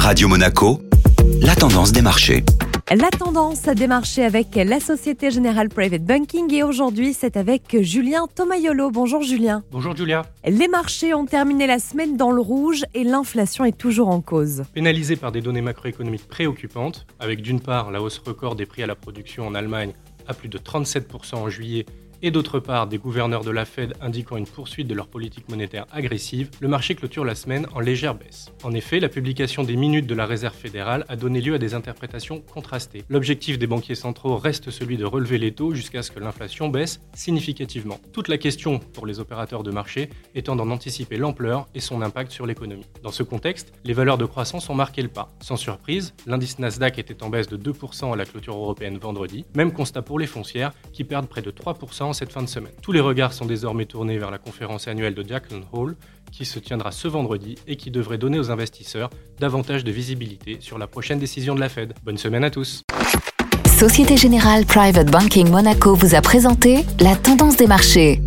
Radio Monaco, la tendance des marchés. La tendance des marchés avec la Société Générale Private Banking et aujourd'hui c'est avec Julien Tomayolo. Bonjour Julien. Bonjour Julia. Les marchés ont terminé la semaine dans le rouge et l'inflation est toujours en cause. Pénalisé par des données macroéconomiques préoccupantes, avec d'une part la hausse record des prix à la production en Allemagne à plus de 37% en juillet et d'autre part des gouverneurs de la Fed indiquant une poursuite de leur politique monétaire agressive, le marché clôture la semaine en légère baisse. En effet, la publication des minutes de la Réserve fédérale a donné lieu à des interprétations contrastées. L'objectif des banquiers centraux reste celui de relever les taux jusqu'à ce que l'inflation baisse significativement. Toute la question pour les opérateurs de marché étant d'en anticiper l'ampleur et son impact sur l'économie. Dans ce contexte, les valeurs de croissance ont marqué le pas. Sans surprise, l'indice Nasdaq était en baisse de 2% à la clôture européenne vendredi, même constat pour les foncières qui perdent près de 3% cette fin de semaine. Tous les regards sont désormais tournés vers la conférence annuelle de Jackson Hole qui se tiendra ce vendredi et qui devrait donner aux investisseurs davantage de visibilité sur la prochaine décision de la Fed. Bonne semaine à tous. Société Générale Private Banking Monaco vous a présenté la tendance des marchés.